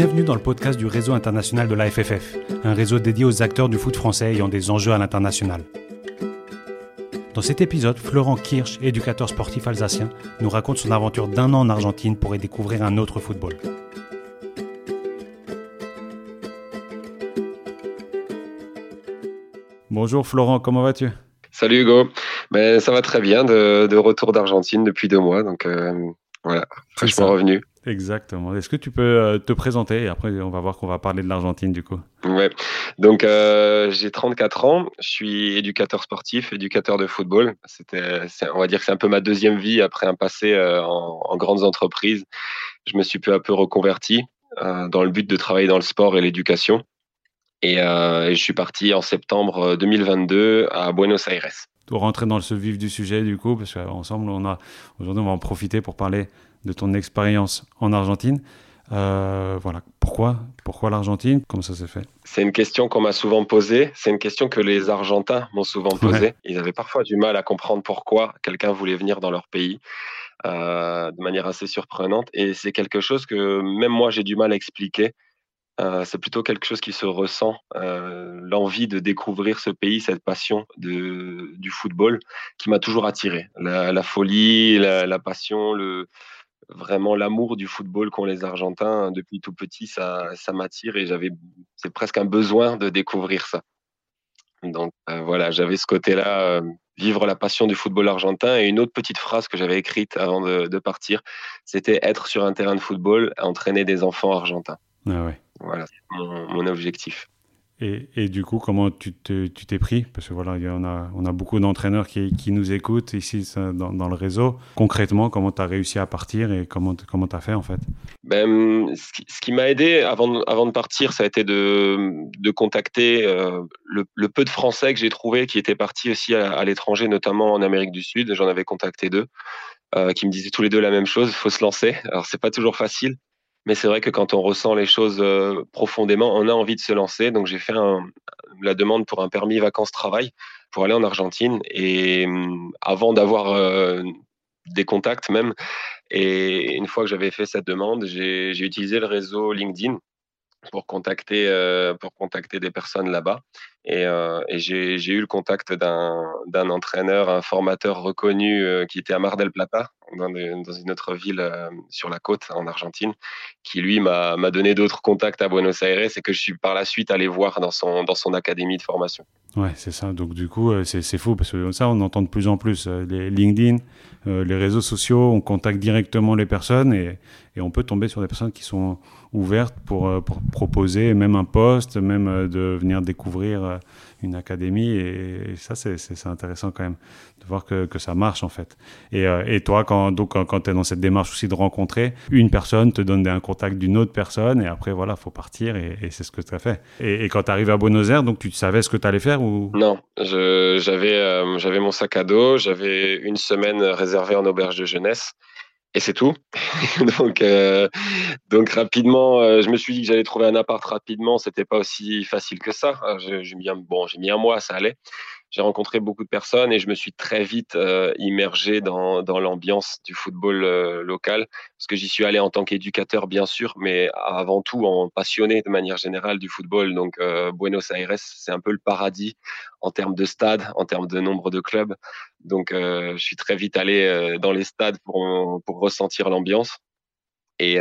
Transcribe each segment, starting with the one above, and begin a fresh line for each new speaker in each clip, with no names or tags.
Bienvenue dans le podcast du réseau international de la FFF, un réseau dédié aux acteurs du foot français ayant des enjeux à l'international. Dans cet épisode, Florent Kirsch, éducateur sportif alsacien, nous raconte son aventure d'un an en Argentine pour y découvrir un autre football. Bonjour Florent, comment vas-tu?
Salut Hugo, ben, ça va très bien, de, retour d'Argentine depuis deux mois, donc euh, voilà, fraîchement revenu.
Exactement. Est-ce que tu peux euh, te présenter et après on va voir qu'on va parler de l'Argentine du coup?
Ouais. Donc euh, j'ai 34 ans, je suis éducateur sportif, éducateur de football. C'était, on va dire que c'est un peu ma deuxième vie après un passé en, en, grandes entreprises. Je me suis peu à peu reconverti dans le but de travailler dans le sport et l'éducation. Euh, et, je suis parti en septembre 2022 à Buenos Aires.
Pour rentrer dans le vif du sujet, du coup, parce qu'ensemble, on a aujourd'hui, on va en profiter pour parler de ton expérience en Argentine. Euh, voilà, pourquoi Pourquoi l'Argentine? Comment ça s'est fait?
C'est une question qu'on m'a souvent posée. C'est une question que les Argentins m'ont souvent posée. Ils avaient parfois du mal à comprendre pourquoi quelqu'un voulait venir dans leur pays euh, de manière assez surprenante. Et c'est quelque chose que même moi j'ai du mal à expliquer. Euh, c'est plutôt quelque chose qui se ressent, euh, l'envie de découvrir ce pays, cette passion de, du football qui m'a toujours attiré. La, folie, la, passion, le, vraiment l'amour du football qu'ont les Argentins depuis tout petit, ça, ça m'attire et j'avais, c'est presque un besoin de découvrir ça. Donc euh, voilà, j'avais ce côté-là, vivre la passion du football argentin. Et une autre petite phrase que j'avais écrite avant de, de partir, c'était être sur un terrain de football, entraîner des enfants argentins.
Ah ouais.
Voilà, c'est mon, objectif.
Et, du coup, comment tu t'es pris? Parce que voilà, on a beaucoup d'entraîneurs qui, nous écoutent ici dans, le réseau. Concrètement, comment tu as réussi à partir et comment tu as fait en fait?
Ben, Ce qui, m'a aidé avant, de partir, ça a été de, contacter euh, le, peu de Français que j'ai trouvé qui étaient partis aussi à, l'étranger, notamment en Amérique du Sud. J'en avais contacté deux. Euh, qui me disaient tous les deux la même chose, faut se lancer. Alors c'est pas toujours facile, mais c'est vrai que quand on ressent les choses euh, profondément, on a envie de se lancer. Donc j'ai fait la demande pour un permis vacances-travail pour aller en Argentine. Et hum, avant d'avoir euh, des contacts même, et une fois que j'avais fait cette demande, j'ai utilisé le réseau LinkedIn pour contacter, euh, pour contacter des personnes là-bas. Et, euh, j'ai eu le contact d'un entraîneur, un formateur reconnu euh, qui était à Mar del Plata, dans, une autre ville euh, sur la côte en Argentine, qui lui m'a donné d'autres contacts à Buenos Aires et que je suis par la suite allé voir dans son, dans son académie de formation.
Ouais, c'est ça. Donc du coup, c'est fou parce que ça, on entend de plus en plus. Les LinkedIn, les réseaux sociaux, on contacte directement les personnes et, et on peut tomber sur des personnes qui sont ouvertes pour proposer même un poste, même de venir découvrir euh, une académie. Et, ça, c'est intéressant quand même de voir que, que ça marche en fait. Et, euh, et toi, quand, donc, quand, tu es dans cette démarche aussi de rencontrer, une personne te donne un contact d'une autre personne et après, voilà, faut partir et, c'est ce que tu as fait. Et, quand tu arrives à Buenos Aires, donc tu savais ce que tu allais faire ou?
Non, euh, j'avais mon sac à dos, j'avais une semaine réservée en auberge de jeunesse et c'est tout. donc, euh, donc rapidement, euh, je me suis dit que j'allais trouver un appart rapidement. C'était pas aussi facile que ça. J'ai mis un, bon, j'ai mis un mois, ça allait j'ai rencontré beaucoup de personnes et je me suis très vite euh, immergé dans, dans l'ambiance du football euh, local parce que j'y suis allé en tant qu'éducateur bien sûr, mais avant tout en passionné de manière générale du football. Donc euh, Buenos Aires, c'est un peu le paradis en termes de stades, en termes de nombre de clubs. Donc je suis très vite allé dans les stades pour, pour ressentir l'ambiance. Et,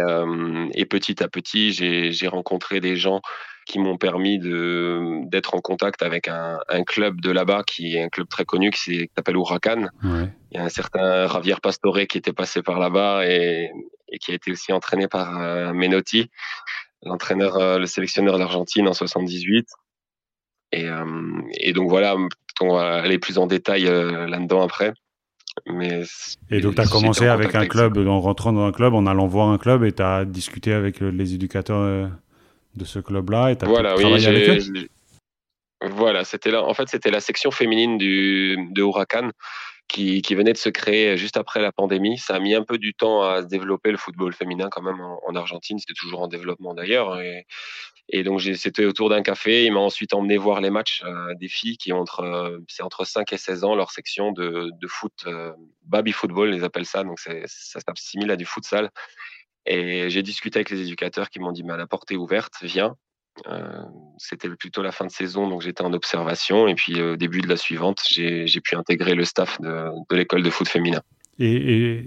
et petit à petit, j'ai rencontré des gens qui m'ont permis d'être en contact avec un, un club de là-bas qui est un club très connu qui s'appelle Huracan. Ouais. Il y a un certain Javier Pastore qui était passé par là-bas et, et, qui a été aussi entraîné par euh, Menotti, l'entraîneur, euh, le sélectionneur de l'Argentine en 78. Et, euh, et, donc voilà, on va aller plus en détail là-dedans après. Mais
et donc tu as commencé avec un club, en rentrant dans un club, en allant voir un club et tu as discuté avec les éducateurs de ce club-là et tu as
voilà,
oui, avec eux?
Voilà, c'était là. En fait, c'était la section féminine du, de Huracan qui, venait de se créer juste après la pandémie. Ça a mis un peu du temps à se développer le football féminin quand même en, Argentine. C'était toujours en développement d'ailleurs. Et, et, donc c'était autour d'un café. Il m'a ensuite emmené voir les matchs euh, des filles qui ont entre c'est entre 5 et 16 ans leur section de, de foot euh, baby football ils appellent ça. Donc ça s'assimile à du futsal. Et j'ai discuté avec les éducateurs qui m'ont dit, bah, la porte est ouverte, viens. Euh, c'était plutôt la fin de saison, donc j'étais en observation. Et puis au début de la suivante, j'ai pu intégrer le staff de, de l'école de foot féminin.
Et,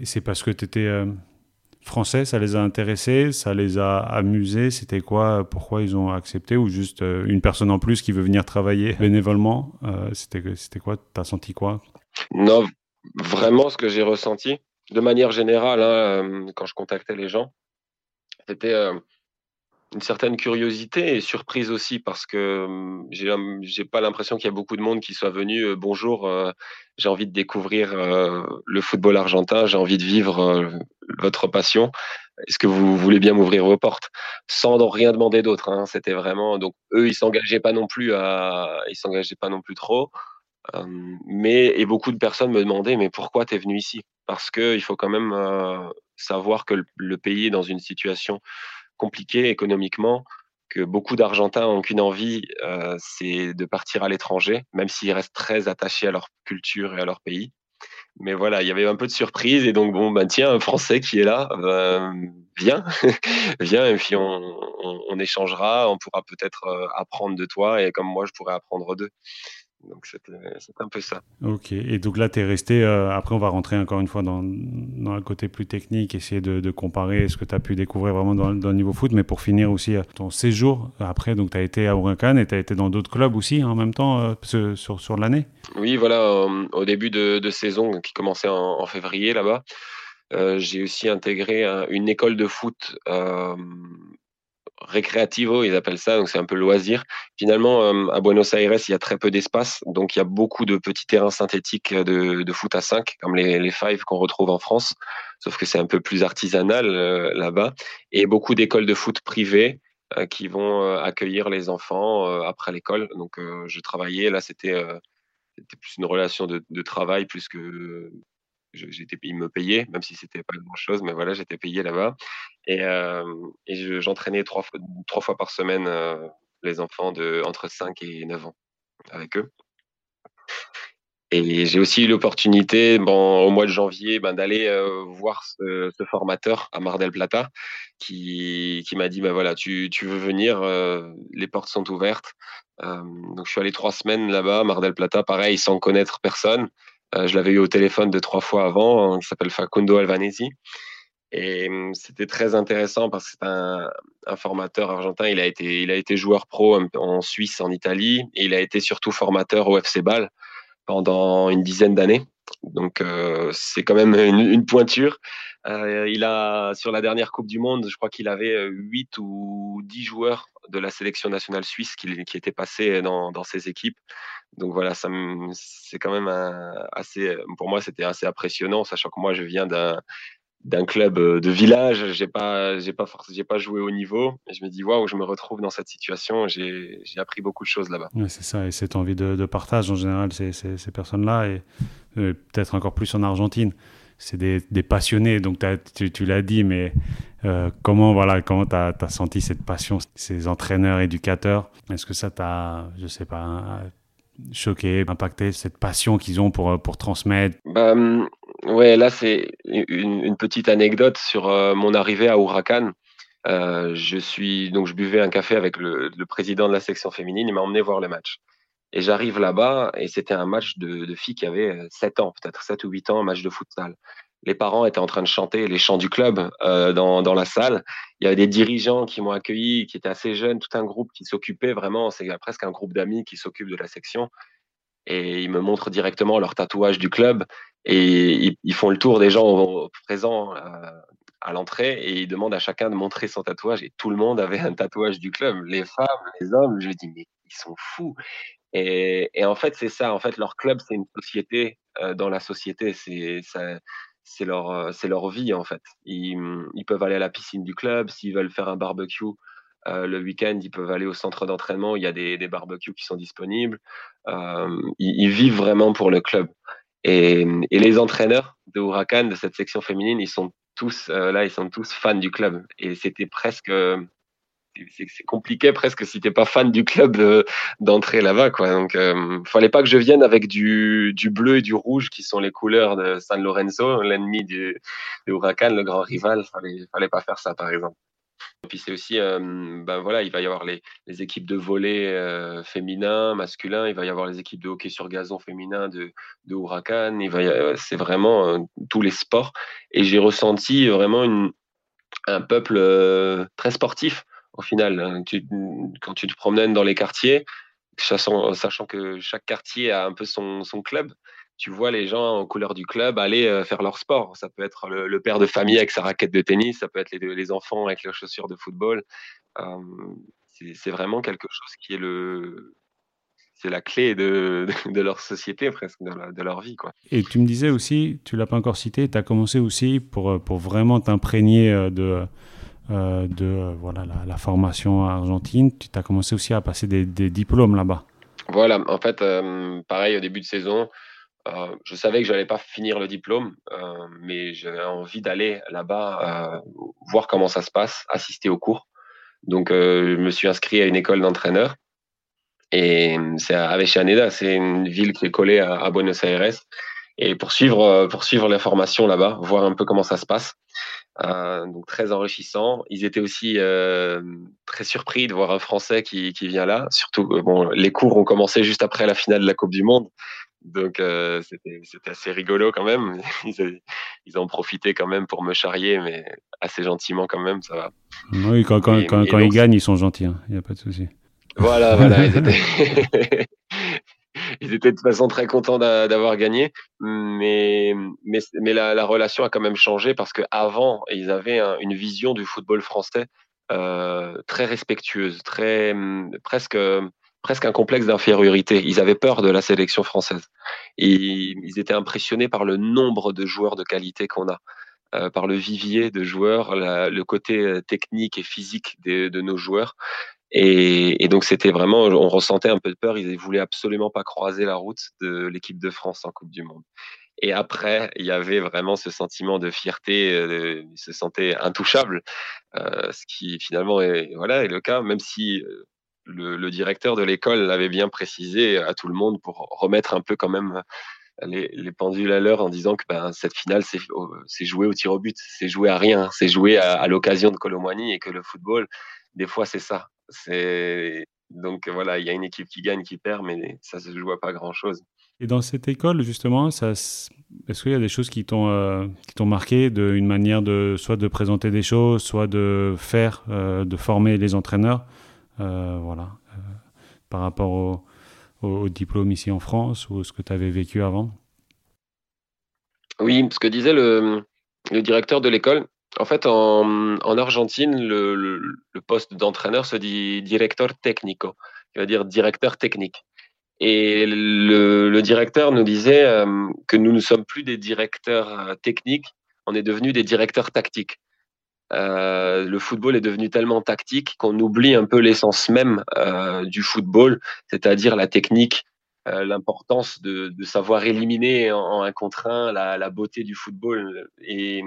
et c'est parce que tu étais français, ça les a intéressés, ça les a amusés. C'était quoi Pourquoi ils ont accepté Ou juste euh, une personne en plus qui veut venir travailler bénévolement euh, C'était c'était quoi T'as senti quoi?
Non, vraiment ce que j'ai ressenti, de manière générale, hein, euh, quand je contactais les gens, c'était une certaine curiosité et surprise aussi parce que j'ai j'ai pas l'impression qu'il y a beaucoup de monde qui soit venu bonjour euh, j'ai envie de découvrir le football argentin j'ai envie de vivre votre passion est-ce que vous voulez bien m'ouvrir vos portes sans rien demander d'autre hein. c'était vraiment donc eux ils s'engageaient pas non plus à ils s'engageaient pas non plus trop mais et beaucoup de personnes me demandaient mais pourquoi tu es venu ici parce que il faut quand même savoir que le pays est dans une situation compliqué économiquement, que beaucoup d'Argentins ont qu'une envie, euh, c'est de partir à l'étranger, même s'ils restent très attachés à leur culture et à leur pays. Mais voilà, il y avait un peu de surprise et donc bon, ben tiens, un Français qui est là, ben, viens, viens et puis on, on, échangera, on pourra peut-être euh, apprendre de toi et comme moi je pourrais apprendre d'eux. Donc c'était un peu ça.
Ok, et donc là tu es resté, euh, après on va rentrer encore une fois dans, dans le côté plus technique, essayer de, de comparer ce que tu as pu découvrir vraiment dans, dans, le niveau foot, mais pour finir aussi euh, ton séjour, après donc tu as été à Huracan et tu as été dans d'autres clubs aussi en même temps euh, sur, sur l'année.
Oui, voilà, au début de, de, saison qui commençait en, en février là-bas, j'ai aussi intégré une école de foot récréativo, ils appellent ça, donc c'est un peu loisir. Finalement, euh, à Buenos Aires, il y a très peu d'espace, donc il y a beaucoup de petits terrains synthétiques de, foot à 5, comme les, les five qu'on retrouve en France, sauf que c'est un peu plus artisanal euh, là-bas, et beaucoup d'écoles de foot privées euh, qui vont accueillir les enfants après l'école. Donc je travaillais, là c'était plus une relation de, travail plus que j'étais il me payait même si c'était pas grand chose mais voilà j'étais payé là-bas. Et, euh, et j'entraînais trois fois trois fois par semaine euh, les enfants de entre 5 et 9 ans avec eux. Et j'ai aussi eu l'opportunité bon, au mois de janvier ben, d'aller euh, voir ce, formateur à Mar del Plata qui, qui m'a dit ben voilà tu, tu veux venir les portes sont ouvertes. Donc je suis allé trois semaines là-bas Mar del Plata pareil sans connaître personne je l'avais eu au téléphone deux, trois fois avant, hein, qui s'appelle Facundo Alvanesi. Et hum, c'était très intéressant parce que c'est un, formateur argentin. Il a été, il a été joueur pro en Suisse, en Italie, et il a été surtout formateur au FC Bâle pendant une dizaine d'années. Donc euh, c'est quand même une pointure. Euh, il a sur la dernière Coupe du Monde, je crois qu'il avait 8 ou 10 joueurs de la sélection nationale suisse qui, étaient passés dans, dans ses équipes. Donc voilà, c'est quand même assez, pour moi, c'était assez impressionnant, sachant que moi, je viens d'un club de village, j'ai pas, j'ai pas joué au niveau. Je me dis waouh, je me retrouve dans cette situation. J'ai, appris beaucoup de choses là-bas.
C'est ça, et cette envie de, de partage en général, ces, personnes-là, et euh, peut-être encore plus en Argentine. C'est des, passionnés, donc tu, l'as dit, mais euh, comment voilà, comment tu as, senti cette passion, ces entraîneurs, éducateurs? Est-ce que ça t'a, je sais pas, choqué, impacté, cette passion qu'ils ont pour, pour transmettre?
Bah, hum, Ouais, là, c'est une, une, petite anecdote sur euh, mon arrivée à Huracan. Euh, je suis donc je buvais un café avec le, le président de la section féminine. Il m'a emmené voir le match. Et j'arrive là-bas et c'était un match de, filles qui avaient 7 ans, peut-être 7 ou 8 ans, un match de futsal les parents étaient en train de chanter les chants du club euh, dans, la salle. Il y avait des dirigeants qui m'ont accueilli, qui étaient assez jeunes, tout un groupe qui s'occupait vraiment, c'est presque un groupe d'amis qui s'occupe de la section. Et ils me montrent directement leur tatouage du club et ils, font le tour des gens présents euh, à l'entrée et ils demandent à chacun de montrer son tatouage et tout le monde avait un tatouage du club, les femmes, les hommes. Je dis mais ils sont fous. Et, et en fait c'est ça, en fait leur club c'est une société euh, dans la société, c'est ça c'est leur, euh, c'est leur vie en fait. Ils, ils, peuvent aller à la piscine du club, s'ils veulent faire un barbecue euh, le week-end, ils peuvent aller au centre d'entraînement, il y a des, des barbecues qui sont disponibles. Euh, ils, vivent vraiment pour le club. Et, et, les entraîneurs de Huracan, de cette section féminine, ils sont tous euh, là, ils sont tous fans du club. Et c'était presque c'est compliqué presque si t'es pas fan du club d'entrer là-bas quoi. Donc euh, fallait pas que je vienne avec du, bleu et du rouge qui sont les couleurs de San Lorenzo, l'ennemi du, du Huracan, le grand rival. Fallait fallait pas faire ça par exemple. Et puis c'est aussi, ben voilà, il va y avoir les, équipes de volley euh, féminin, masculin, il va y avoir les équipes de hockey sur gazon féminin de, de Huracan, c'est vraiment euh, tous les sports. Et j'ai ressenti vraiment un peuple très sportif au final. Hein. quand tu te promènes dans les quartiers, sachant, que chaque quartier a un peu son, club, tu vois les gens en couleur du club aller euh, faire leur sport. Ça peut être le, père de famille avec sa raquette de tennis, ça peut être les, enfants avec leurs chaussures de football. c'est vraiment quelque chose qui est le, c'est la clé de, leur société presque, de, leur vie. Quoi.
Et tu me disais aussi, tu l'as pas encore cité, tu as commencé aussi pour, pour vraiment t'imprégner euh, de, euh, de euh, voilà, la, formation argentine. Tu as commencé aussi à passer des, diplômes là-bas.
Voilà, en fait, euh, pareil, au début de saison, je savais que je n'allais pas finir le diplôme, mais j'avais envie d'aller là-bas, voir comment ça se passe, assister aux cours. Donc, je me suis inscrit à une école d'entraîneur. Et c'est à Avellaneda, c'est une ville qui est collée à, Buenos Aires. Et pour suivre, pour suivre la formation là-bas, voir un peu comment ça se passe. Euh, donc très enrichissant. Ils étaient aussi euh, très surpris de voir un Français qui, qui vient là. Surtout, euh, bon, les cours ont commencé juste après la finale de la Coupe du Monde. Donc c'était assez rigolo quand même. Ils, ils, ont profité quand même pour me charrier, mais assez gentiment quand même, ça va.
Oui, quand, quand, quand, quand ils gagnent, ils sont gentils, hein. il n'y a pas de souci.
Voilà, voilà. ils étaient... ils étaient de toute façon très contents d'avoir gagné, mais mais, la, la, relation a quand même changé parce qu'avant ils avaient une vision du football français euh, très respectueuse, très presque presque un complexe d'infériorité. Ils avaient peur de la sélection française. Ils étaient impressionnés par le nombre de joueurs de qualité qu'on a. Euh, par le vivier de joueurs, le côté euh, technique et physique de, de nos joueurs. Et, et, donc c'était vraiment, on ressentait un peu de peur. Ils voulaient absolument pas croiser la route de l'équipe de France en Coupe du Monde. Et après, il y avait vraiment ce sentiment de fierté, euh, ils se sentaient intouchables, euh, ce qui finalement est, voilà, est le cas, même si euh, le, le directeur de l'école l'avait bien précisé à tout le monde pour remettre un peu quand même les, les pendules à l'heure en disant que ben, cette finale, c'est joué au tir au but, c'est joué à rien, c'est joué à, l'occasion de Colomboigny et que le football, des fois, c'est ça. C'est donc voilà, il y a une équipe qui gagne, qui perd, mais ça se joue à pas grand chose.
Et dans cette école, justement, est-ce qu'il y a des choses qui t'ont euh, marqué, de, une manière de soit de présenter des choses, soit de faire, euh, de former les entraîneurs, euh, voilà, par rapport au, au, diplôme ici en France ou ce que tu avais vécu avant?
Oui, ce que disait le, directeur de l'école, en fait, en, Argentine, le, poste d'entraîneur se dit directeur technico, qui veut dire directeur technique. Et le, directeur nous disait euh, que nous ne sommes plus des directeurs euh, techniques, on est devenus des directeurs tactiques. Euh, le football est devenu tellement tactique qu'on oublie un peu l'essence même du football, c'est-à-dire la technique, euh, l'importance de, savoir éliminer en, un contre un la, beauté du football. Et,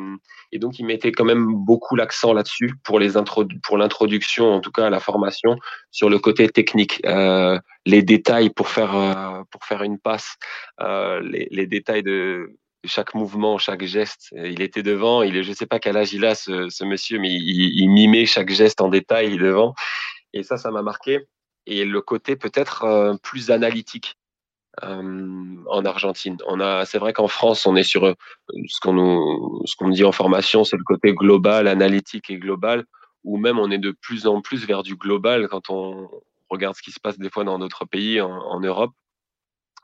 donc, il mettait quand même beaucoup l'accent là-dessus pour l'introduction, en tout cas à la formation, sur le côté technique, euh, les détails pour faire euh, pour faire une passe, euh, les, détails de chaque mouvement, chaque geste. Il était devant, il je sais pas quel âge il a ce, monsieur, mais il, il, mimait chaque geste en détail devant. Et ça, ça m'a marqué. Et le côté peut-être euh, plus analytique euh, en Argentine. On a, c'est vrai qu'en France, on est sur euh, ce qu'on nous, ce qu'on dit en formation, c'est le côté global, analytique et global, ou même on est de plus en plus vers du global quand on regarde ce qui se passe des fois dans d'autres pays en, Europe.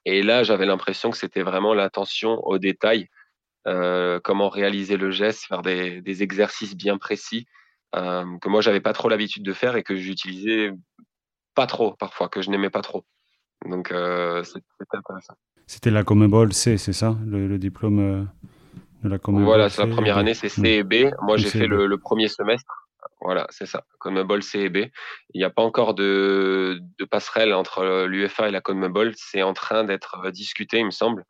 Et là, j'avais l'impression que c'était vraiment l'attention aux détails, euh, comment réaliser le geste, faire des, des exercices bien précis euh, que moi j'avais pas trop l'habitude de faire et que j'utilisais pas trop parfois, que je n'aimais pas trop. Donc, euh, c'était intéressant.
C'était la Comebol C, c'est ça, le, diplôme de la Comebol
Voilà, c'est la première année, c'est C et B. Moi, j'ai fait le, premier semestre. Voilà, c'est ça, Comebol C et B. Il n'y a pas encore de, passerelle entre l'UFA et la Comebol. C'est en train d'être euh, discuté, il me semble.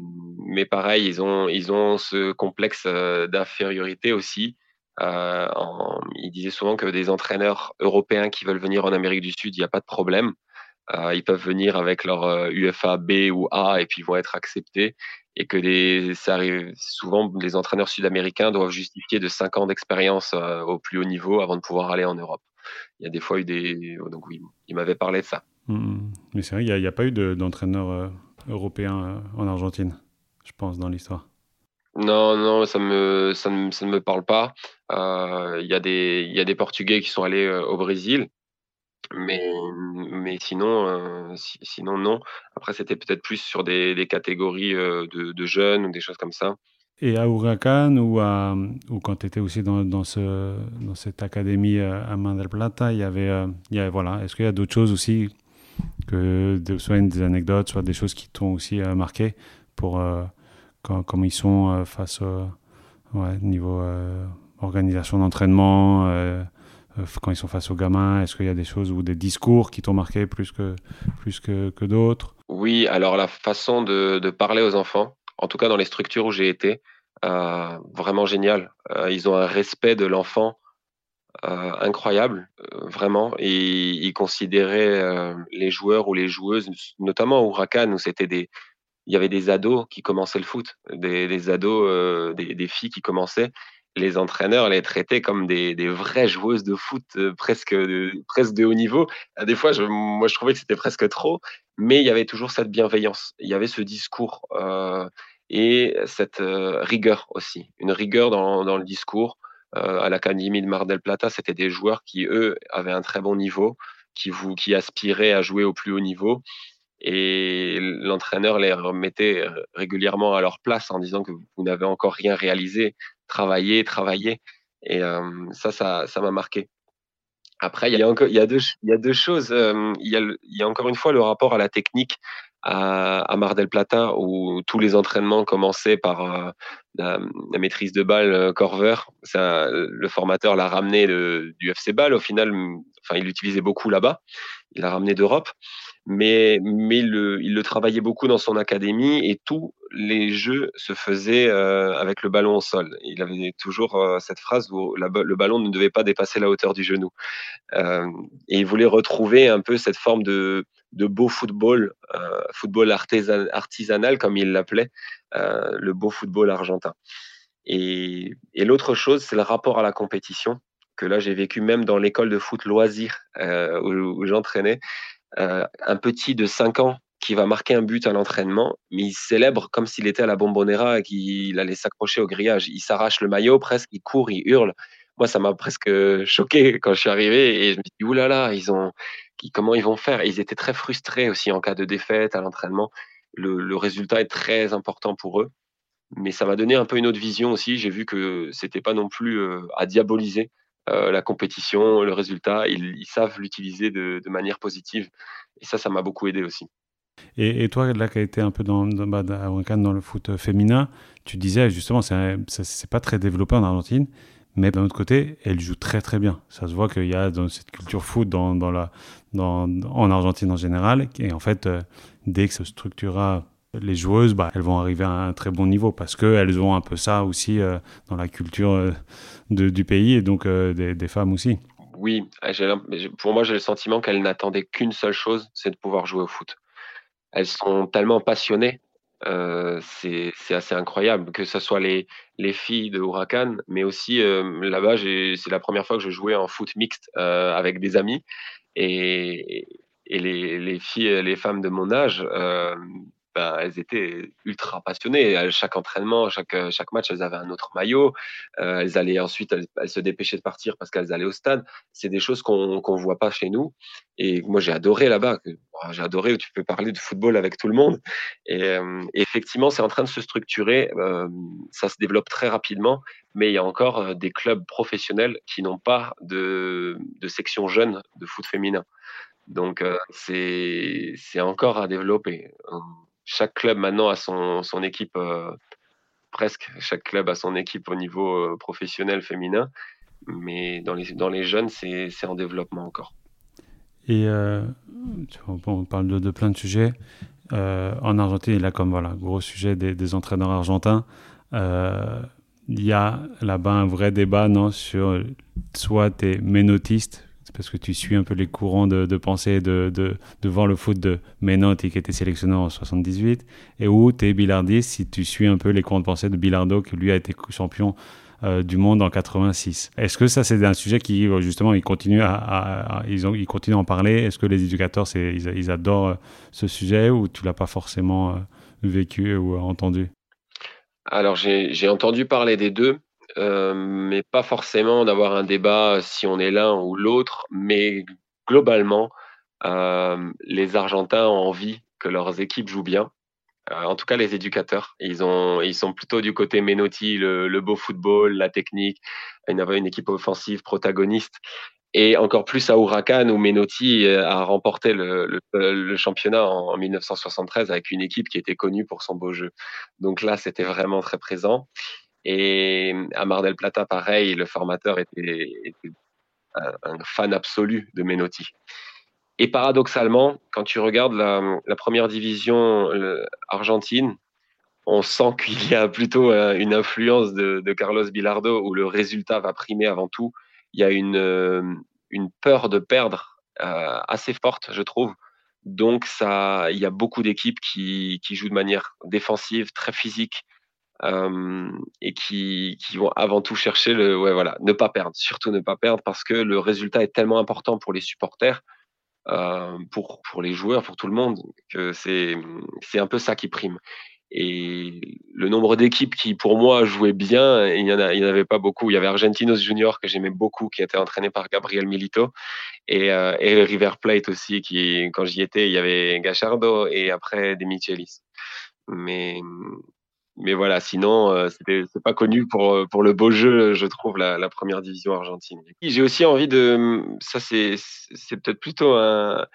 mais pareil, ils ont, ils ce complexe d'infériorité aussi. il disait souvent que des entraîneurs européens qui veulent venir en Amérique du Sud, il n'y a pas de problème. ils peuvent venir avec leur UFA B ou A et puis vont être acceptés et que les, ça arrive souvent les entraîneurs sud-américains doivent justifier de 5 ans d'expérience au plus haut niveau avant de pouvoir aller en Europe. Il y a des fois eu des donc oui, il m'avait parlé de ça.
Mmh. Mais c'est vrai, il n'y a, pas eu d'entraîneur euh, européen euh, en Argentine, je pense, dans l'histoire.
Non, non, ça me, ça, ne, ça ne me parle pas. Euh, il y, des, y a des Portugais qui sont allés au Brésil, mais, mais sinon, sinon non. Après, c'était peut-être plus sur des, catégories de, de, jeunes ou des choses comme ça.
Et à Huracan ou, quand tu étais aussi dans, dans, ce, dans cette académie à Mar Plata, il y avait, voilà. Est-ce qu'il y a d'autres choses aussi que soit des anecdotes, soit des choses qui t'ont aussi euh, marqué pour euh, comment ils sont euh, face au niveau organisation d'entraînement, quand ils sont face aux gamins, est-ce qu'il y a des choses ou des discours qui t'ont marqué plus que, plus que, que d'autres?
Oui, alors la façon de, parler aux enfants, en tout cas dans les structures où j'ai été, vraiment génial. ils ont un respect de l'enfant euh, incroyable, euh, vraiment. Et il considérait euh, les joueurs ou les joueuses, notamment au Huracan, où c'était des, il y avait des ados qui commençaient le foot, des, ados, des, filles qui commençaient. Les entraîneurs les traitaient comme des, des vraies joueuses de foot, presque, de, presque de haut niveau. Des fois, je, moi, je trouvais que c'était presque trop, mais il y avait toujours cette bienveillance. Il y avait ce discours et cette rigueur aussi, une rigueur dans, dans le discours. Euh, à l'académie de Mar del Plata, c'était des joueurs qui, eux, avaient un très bon niveau, qui, vous, qui aspiraient à jouer au plus haut niveau. Et l'entraîneur les remettait régulièrement à leur place en disant que vous n'avez encore rien réalisé, travaillez, travaillez. Et euh, ça, ça, m'a marqué. Après, il y a, encore, il y a, deux, il y a deux choses. Euh, il, y a, il y a encore une fois le rapport à la technique à, Mar del Plata où tous les entraînements commençaient par euh, la, maîtrise de balle Corver. Ça, le formateur l'a ramené du FC Ball. Au final, enfin, il l'utilisait beaucoup là-bas. Il l'a ramené d'Europe, mais mais le, il le travaillait beaucoup dans son académie et tous les jeux se faisaient euh, avec le ballon au sol. Il avait toujours cette phrase où le ballon ne devait pas dépasser la hauteur du genou. et il voulait retrouver un peu cette forme de de beau football, euh, football artisanal comme il l'appelait, euh, le beau football argentin. Et, l'autre chose, c'est le rapport à la compétition, que là j'ai vécu même dans l'école de foot loisir euh, où, j'entraînais. Un petit de 5 ans qui va marquer un but à l'entraînement, mais il célèbre comme s'il était à la bombonera et qu'il allait s'accrocher au grillage. Il s'arrache le maillot presque, il court, il hurle. Moi, ça m'a presque choqué quand je suis arrivé et je me suis dit, oulala, ils ont, comment ils vont faire? ils étaient très frustrés aussi en cas de défaite à l'entraînement. Le, résultat est très important pour eux. Mais ça m'a donné un peu une autre vision aussi. J'ai vu que c'était pas non plus euh, à diaboliser euh, la compétition, le résultat. Ils, savent l'utiliser de, manière positive. Et ça, ça m'a beaucoup aidé aussi.
Et, toi, là, qui as été un peu dans, dans, bah, dans le foot féminin, tu disais justement, c'est pas très développé en Argentine. Mais d'un autre côté, elle joue très très bien. Ça se voit qu'il y a cette culture foot en Argentine en général. Et en fait, euh, dès que se structurera les joueuses, bah, elles vont arriver à un très bon niveau parce qu'elles ont un peu ça aussi euh, dans la culture euh, du pays et donc des, des, femmes aussi.
Oui, pour moi, j'ai le sentiment qu'elles n'attendaient qu'une seule chose, c'est de pouvoir jouer au foot. Elles sont tellement passionnées euh, c'est assez incroyable que ce soit les, les filles de Huracan, mais aussi euh, là-bas, c'est la première fois que je jouais en foot mixte euh, avec des amis et, et les, les, filles, les femmes de mon âge, ben, elles étaient ultra passionnées. À chaque entraînement, chaque, chaque match, elles avaient un autre maillot. Euh, elles allaient ensuite, elles, se dépêchaient de partir parce qu'elles allaient au stade. C'est des choses qu'on qu'on voit pas chez nous. Et moi, j'ai adoré là-bas. J'ai adoré où tu peux parler de football avec tout le monde. Et, euh, effectivement, c'est en train de se structurer. Euh, ça se développe très rapidement, mais il y a encore euh, des clubs professionnels qui n'ont pas de, de section jeune de foot féminin. Donc, euh, c'est encore à développer chaque club maintenant a son, son équipe, euh, presque chaque club a son équipe au niveau euh, professionnel féminin, mais dans les, dans les jeunes, c'est en développement encore.
Et euh, on parle de, de, plein de sujets. en Argentine, il a comme voilà, gros sujet des, des entraîneurs argentins. il y a là-bas un vrai débat non, sur soit tu es ménotiste, parce que tu suis un peu les courants de, pensée de, voir le foot de Menotti qui était sélectionné en 78, et où tu es billardiste si tu suis un peu les courants de pensée de Bilardo qui lui a été champion euh, du monde en 86. Est-ce que ça c'est un sujet qui justement ils continuent à, ils, ont, ils continuent à en parler? Est-ce que les éducateurs c'est, ils, adorent euh, ce sujet ou tu l'as pas forcément euh, vécu ou entendu?
Alors j'ai entendu parler des deux. Euh, mais pas forcément d'avoir un débat si on est l'un ou l'autre, mais globalement, euh, les Argentins ont envie que leurs équipes jouent bien. Euh, en tout cas, les éducateurs, ils, ont, ils sont plutôt du côté Menotti, le, beau football, la technique, une, une équipe offensive protagoniste. Et encore plus à Huracan, où Menotti a remporté le, championnat en, 1973 avec une équipe qui était connue pour son beau jeu. Donc là, c'était vraiment très présent. Et à Mar del Plata, pareil, le formateur était, un, fan absolu de Menotti. Et paradoxalement, quand tu regardes la, première division argentine, on sent qu'il y a plutôt euh, une influence de, Carlos Bilardo où le résultat va primer avant tout. Il y a une, euh, peur de perdre euh, assez forte, je trouve. Donc, il y a beaucoup d'équipes qui, qui jouent de manière défensive, très physique, euh, et qui, qui, vont avant tout chercher le, ouais, voilà, ne pas perdre, surtout ne pas perdre parce que le résultat est tellement important pour les supporters, euh, pour, pour les joueurs, pour tout le monde, que c'est, c'est un peu ça qui prime. Et le nombre d'équipes qui, pour moi, jouaient bien, il n'y en, a, il y avait pas beaucoup. Il y avait Argentinos Junior que j'aimais beaucoup, qui était entraîné par Gabriel Milito, et, euh, et River Plate aussi, qui, quand j'y étais, il y avait Gachardo et après des Michelis. Mais mais voilà, sinon, euh, c'est pas connu pour, euh, pour le beau jeu, je trouve, la, la première division argentine. J'ai aussi envie de. Ça, c'est peut-être plutôt un,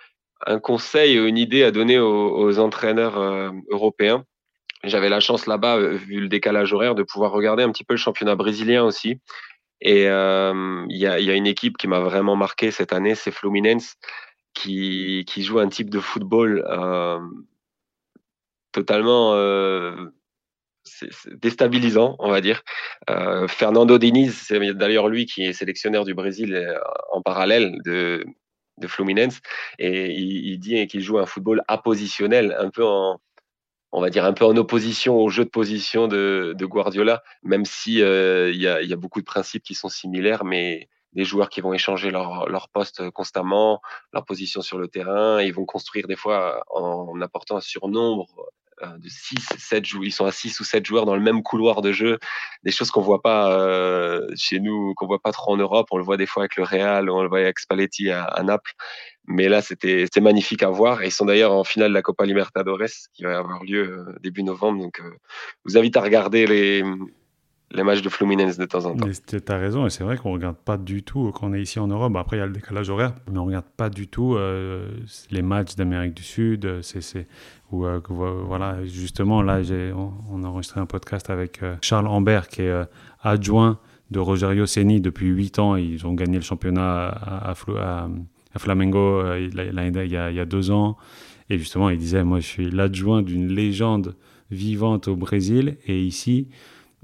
un, conseil ou une idée à donner aux, entraîneurs euh, européens. J'avais la chance là-bas, vu le décalage horaire, de pouvoir regarder un petit peu le championnat brésilien aussi. Et il y, a, y, a, une équipe qui m'a vraiment marqué cette année, c'est Fluminense, qui, qui joue un type de football totalement déstabilisant, on va dire. Euh, Fernando Diniz, c'est d'ailleurs lui qui est sélectionneur du Brésil euh, en parallèle de, Fluminense, et il, dit qu'il joue un football appositionnel, un peu en, on va dire un peu en opposition au jeu de position de, Guardiola, même si euh, il y, a, beaucoup de principes qui sont similaires, mais des joueurs qui vont échanger leur, poste constamment, leur position sur le terrain, ils vont construire des fois en apportant un surnombre de 6, 7 joueurs. Ils sont à 6 ou 7 joueurs dans le même couloir de jeu. Des choses qu'on voit pas euh, chez nous, qu'on voit pas trop en Europe. On le voit des fois avec le Real, on le voit avec Spalletti à, Naples. Mais là, c'était magnifique à voir. Et ils sont d'ailleurs en finale de la Copa Libertadores qui va avoir lieu euh, début novembre. Donc, je vous invite à regarder les, les matchs de Fluminense de temps en temps.
Tu as raison, et c'est vrai qu'on ne regarde pas du tout quand on est ici en Europe. Après, il y a le décalage horaire, mais on ne regarde pas du tout euh, les matchs d'Amérique du Sud. C'est, euh, voilà, justement, là, on, on, a enregistré un podcast avec euh, Charles Ambert, qui est adjoint de Rogerio Ceni depuis 8 ans. Ils ont gagné le championnat à, à, Flamengo il, y a, il y a deux ans. Et justement, il disait, moi, je suis l'adjoint d'une légende vivante au Brésil, et ici,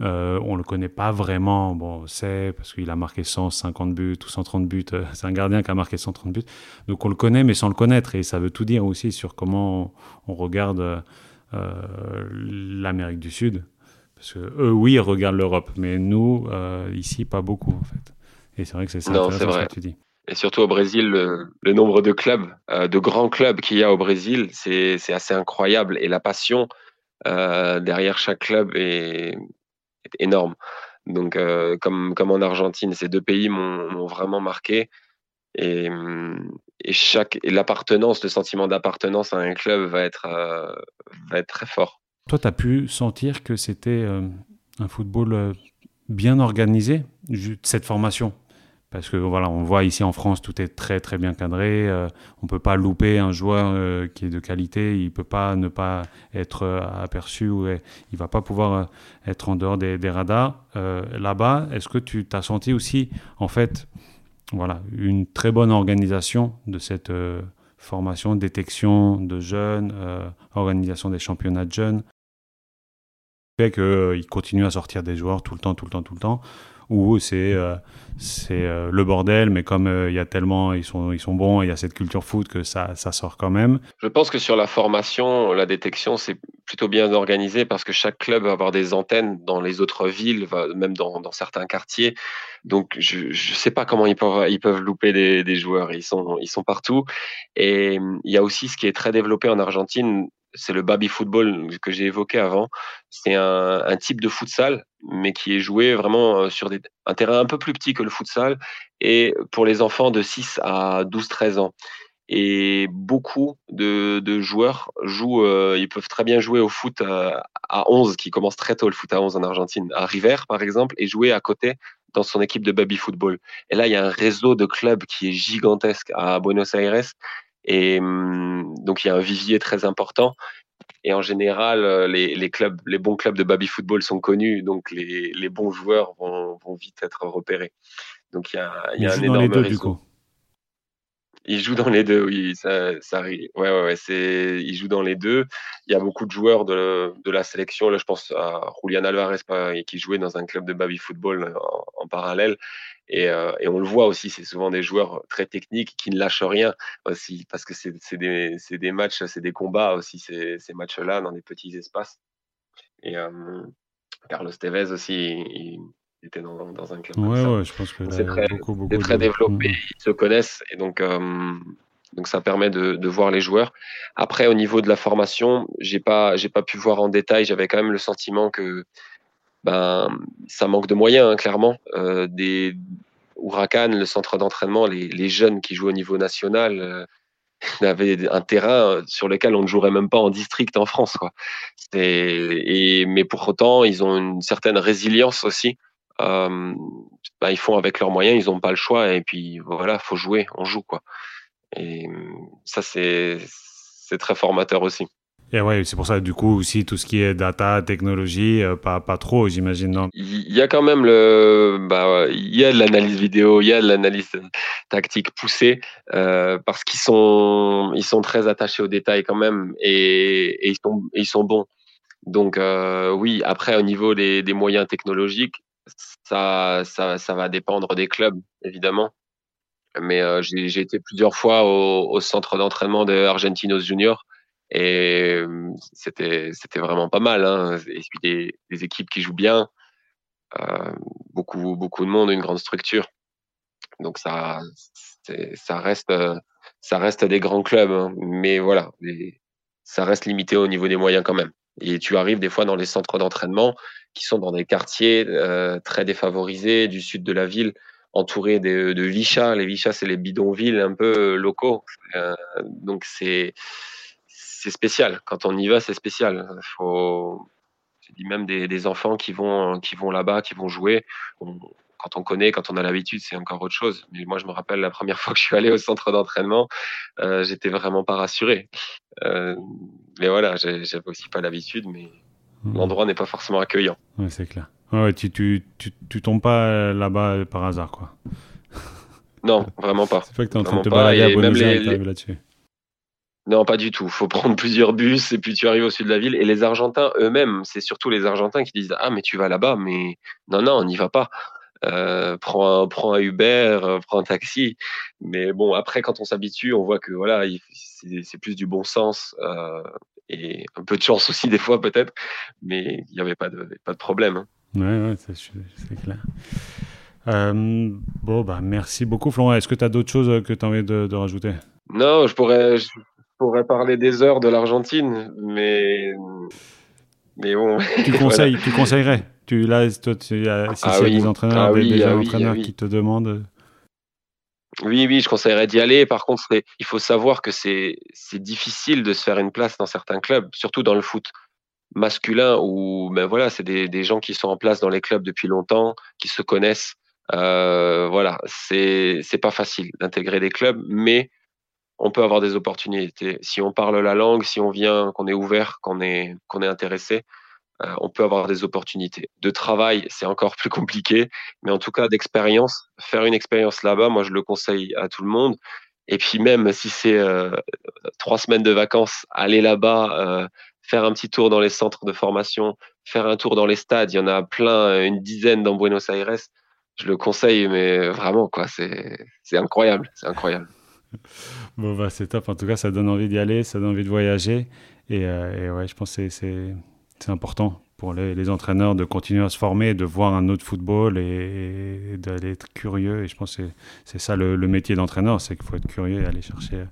euh, on le connaît pas vraiment, bon, c'est parce qu'il a marqué 150 buts ou 130 buts. Euh, c'est un gardien qui a marqué 130 buts. Donc on le connaît, mais sans le connaître. Et ça veut tout dire aussi sur comment on, regarde euh, l'Amérique du Sud. Parce que eux, oui, ils regardent l'Europe, mais nous, euh, ici, pas beaucoup, en fait. Et c'est vrai que c'est ça
ce que tu dis. Et surtout au Brésil, le, nombre de clubs, de grands clubs qu'il y a au Brésil, c'est assez incroyable. Et la passion derrière chaque club est, énorme. Donc, euh, comme, en Argentine, ces deux pays m'ont vraiment marqué. Et, et chaque l'appartenance, le sentiment d'appartenance à un club va être, euh, va être très fort.
Toi, tu as pu sentir que c'était euh, un football bien organisé, cette formation? Parce que voilà, on voit ici en France, tout est très très bien cadré. Euh, on peut pas louper un joueur euh, qui est de qualité. Il peut pas ne pas être euh, aperçu ou il va pas pouvoir être en dehors des, radars. Là-bas, est-ce que tu t'as senti aussi, en fait, voilà, une très bonne organisation de cette formation, détection de jeunes, organisation des championnats de jeunes? Fait qu'ils continuent à sortir des joueurs tout le temps, tout le temps, tout le temps, ou c'est c'est euh, le bordel, mais comme euh, il y a tellement, ils sont, ils sont bons, il y a cette culture foot que ça, ça sort quand même.
Je pense que sur la formation, la détection, c'est plutôt bien organisé parce que chaque club va avoir des antennes dans les autres villes, même dans, certains quartiers. Donc, je ne sais pas comment ils peuvent, ils peuvent louper des, des, joueurs. Ils sont, ils sont partout. Et il y a aussi ce qui est très développé en Argentine, c'est le baby football que j'ai évoqué avant. C'est un, type de futsal, mais qui est joué vraiment euh, sur des, un terrain un peu plus petit que le futsal et pour les enfants de 6 à 12-13 ans. Et beaucoup de, joueurs jouent, euh, ils peuvent très bien jouer au foot à, à 11, qui commence très tôt le foot à 11 en Argentine, à River par exemple, et jouer à côté dans son équipe de baby football. Et là, il y a un réseau de clubs qui est gigantesque à Buenos Aires et hum, donc il y a un vivier très important. Et en général, euh, les, les, clubs, les bons clubs de baby football sont connus, donc les, les bons joueurs vont, vont, vite être repérés. Donc il y a, il y a un énorme
deux,
réseau.
Du coup.
Il joue dans les deux, oui. Ça, ça, ouais, ouais, ouais, c'est, il joue dans les deux. Il y a beaucoup de joueurs de, de la sélection. Là, je pense à Julian Alvarez qui jouait dans un club de baby football en, en parallèle. Et, euh, et, on le voit aussi, c'est souvent des joueurs très techniques qui ne lâchent rien aussi, parce que c'est des, des, matchs, c'est des combats aussi, ces, ces matchs-là, dans des petits espaces. Et euh, Carlos Tevez aussi, il, était dans, dans, un club.
Ouais, ouais, je pense que
c'est très,
beaucoup, beaucoup
très
de...
développé, mmh. ils se connaissent, et donc, euh, donc ça permet de, de, voir les joueurs. Après, au niveau de la formation, j'ai pas, j'ai pas pu voir en détail, j'avais quand même le sentiment que ben, ça manque de moyens, hein, clairement. Euh, des Huracan, le centre d'entraînement, les, les, jeunes qui jouent au niveau national euh, avaient un terrain sur lequel on ne jouerait même pas en district en France. Quoi. Et, mais pour autant, ils ont une certaine résilience aussi. Euh, ben, ils font avec leurs moyens, ils n'ont pas le choix. Et puis voilà, faut jouer, on joue. Quoi. Et ça, c'est très formateur aussi.
Et ouais, c'est pour ça, du coup, aussi, tout ce qui est data, technologie, euh, pas, pas trop, j'imagine, non?
Il y a quand même le, bah, il y a de l'analyse vidéo, il y a de l'analyse tactique poussée, euh, parce qu'ils sont, ils sont très attachés aux détails quand même, et, et ils sont, ils sont bons. Donc, euh, oui, après, au niveau des, des moyens technologiques, ça, ça, va dépendre des clubs, évidemment. Mais euh, j'ai été plusieurs fois au, centre d'entraînement de Argentinos Junior et c'était c'était vraiment pas mal. Hein. Et puis des, équipes qui jouent bien, euh, beaucoup beaucoup de monde, une grande structure. Donc ça reste des grands clubs, hein. mais voilà, ça reste limité au niveau des moyens quand même. Et tu arrives des fois dans les centres d'entraînement qui sont dans des quartiers euh, très défavorisés du sud de la ville, entourés de, de vichas. Les vichas, c'est les bidonvilles un peu locaux. Euh, donc c'est c'est spécial. Quand on y va, c'est spécial. Faut, je dis même des, enfants qui vont, qui vont là-bas, qui vont jouer. Quand on connaît, quand on a l'habitude, c'est encore autre chose. Mais moi, je me rappelle la première fois que je suis allé au centre d'entraînement, euh, j'étais vraiment pas rassuré. Euh, mais voilà, j'avais aussi pas l'habitude, mais mmh. l'endroit n'est pas forcément accueillant.
Ouais, c'est clair. Ouais, tu, tu, tu, tu tombes pas là-bas par hasard, quoi.
Non, vraiment pas.
C'est pas que tu es en train de te balader à Buenos Aires là-dessus.
Non, pas du tout. Il faut prendre plusieurs bus et puis tu arrives au sud de la ville. Et les Argentins eux-mêmes, c'est surtout les Argentins qui disent Ah, mais tu vas là-bas, mais non, non, on n'y va pas. Euh, prends, un, prends un Uber, euh, prends un taxi. Mais bon, après, quand on s'habitue, on voit que voilà, c'est plus du bon sens euh, et un peu de chance aussi, des fois, peut-être. Mais il n'y avait pas de, pas de problème. Hein.
Ouais, ouais, c'est clair. Euh, bon, bah, merci beaucoup, Florent. Est-ce que tu as d'autres choses que tu as envie de, de rajouter?
Non, je pourrais. Je pourrais parler des heures de l'Argentine, mais mais bon.
Tu conseilles, voilà. tu conseillerais? Tu là, toi, tu, si ah, y a oui. des entraîneurs,
ah,
des,
oui,
des
ah,
entraîneurs qui te demandent.
Oui, oui, je conseillerais d'y aller. Par contre, il faut savoir que c'est c'est difficile de se faire une place dans certains clubs, surtout dans le foot masculin où ben voilà, c'est des, des gens qui sont en place dans les clubs depuis longtemps, qui se connaissent. Euh, voilà, c'est c'est pas facile d'intégrer des clubs, mais on peut avoir des opportunités. Si on parle la langue, si on vient, qu'on est ouvert, qu'on est, qu'on est intéressé, euh, on peut avoir des opportunités. De travail, c'est encore plus compliqué, mais en tout cas d'expérience, faire une expérience là-bas, moi je le conseille à tout le monde. Et puis même si c'est euh, trois semaines de vacances, aller là-bas, euh, faire un petit tour dans les centres de formation, faire un tour dans les stades. Il y en a plein, une dizaine dans Buenos Aires. Je le conseille, mais vraiment, quoi, c'est incroyable, c'est incroyable.
Bon, bah, c'est top. En tout cas, ça donne envie d'y aller, ça donne envie de voyager. Et, et ouais, je pense que c'est important pour les, entraîneurs de continuer à se former, de voir un autre football et, d'aller être curieux. Et je pense que c'est ça le, métier d'entraîneur, c'est qu'il faut être curieux et aller chercher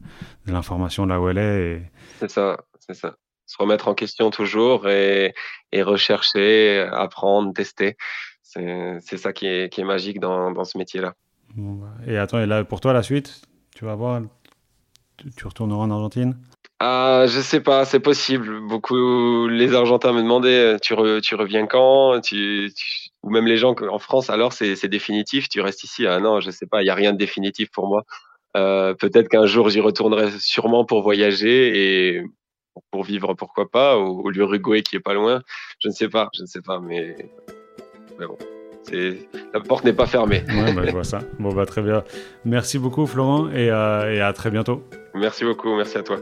de l'information là où elle est.
C'est ça, c'est ça. Se remettre en question toujours et, et rechercher, apprendre, tester. C'est ça qui est, qui est, magique dans, dans ce métier-là.
Bah, et attends, et là, pour toi, la suite, tu vas voir, tu retourneras en Argentine?
Ah, je sais pas, c'est possible. Beaucoup, les Argentins me demandaient, tu, tu reviens quand Ou même les gens en France, alors c'est définitif, tu restes ici. Ah non, je sais pas, il y a rien de définitif pour moi. Euh, Peut-être qu'un jour j'y retournerai sûrement pour voyager et pour vivre, pourquoi pas, au, au l'Uruguay qui est pas loin. Je ne sais pas, je ne sais pas, mais, mais bon la porte n'est pas fermée.
Ouais, bah, je vois ça. Bon, bah, très bien. Merci beaucoup, Florent, et, euh, et à très bientôt.
Merci beaucoup, merci à toi.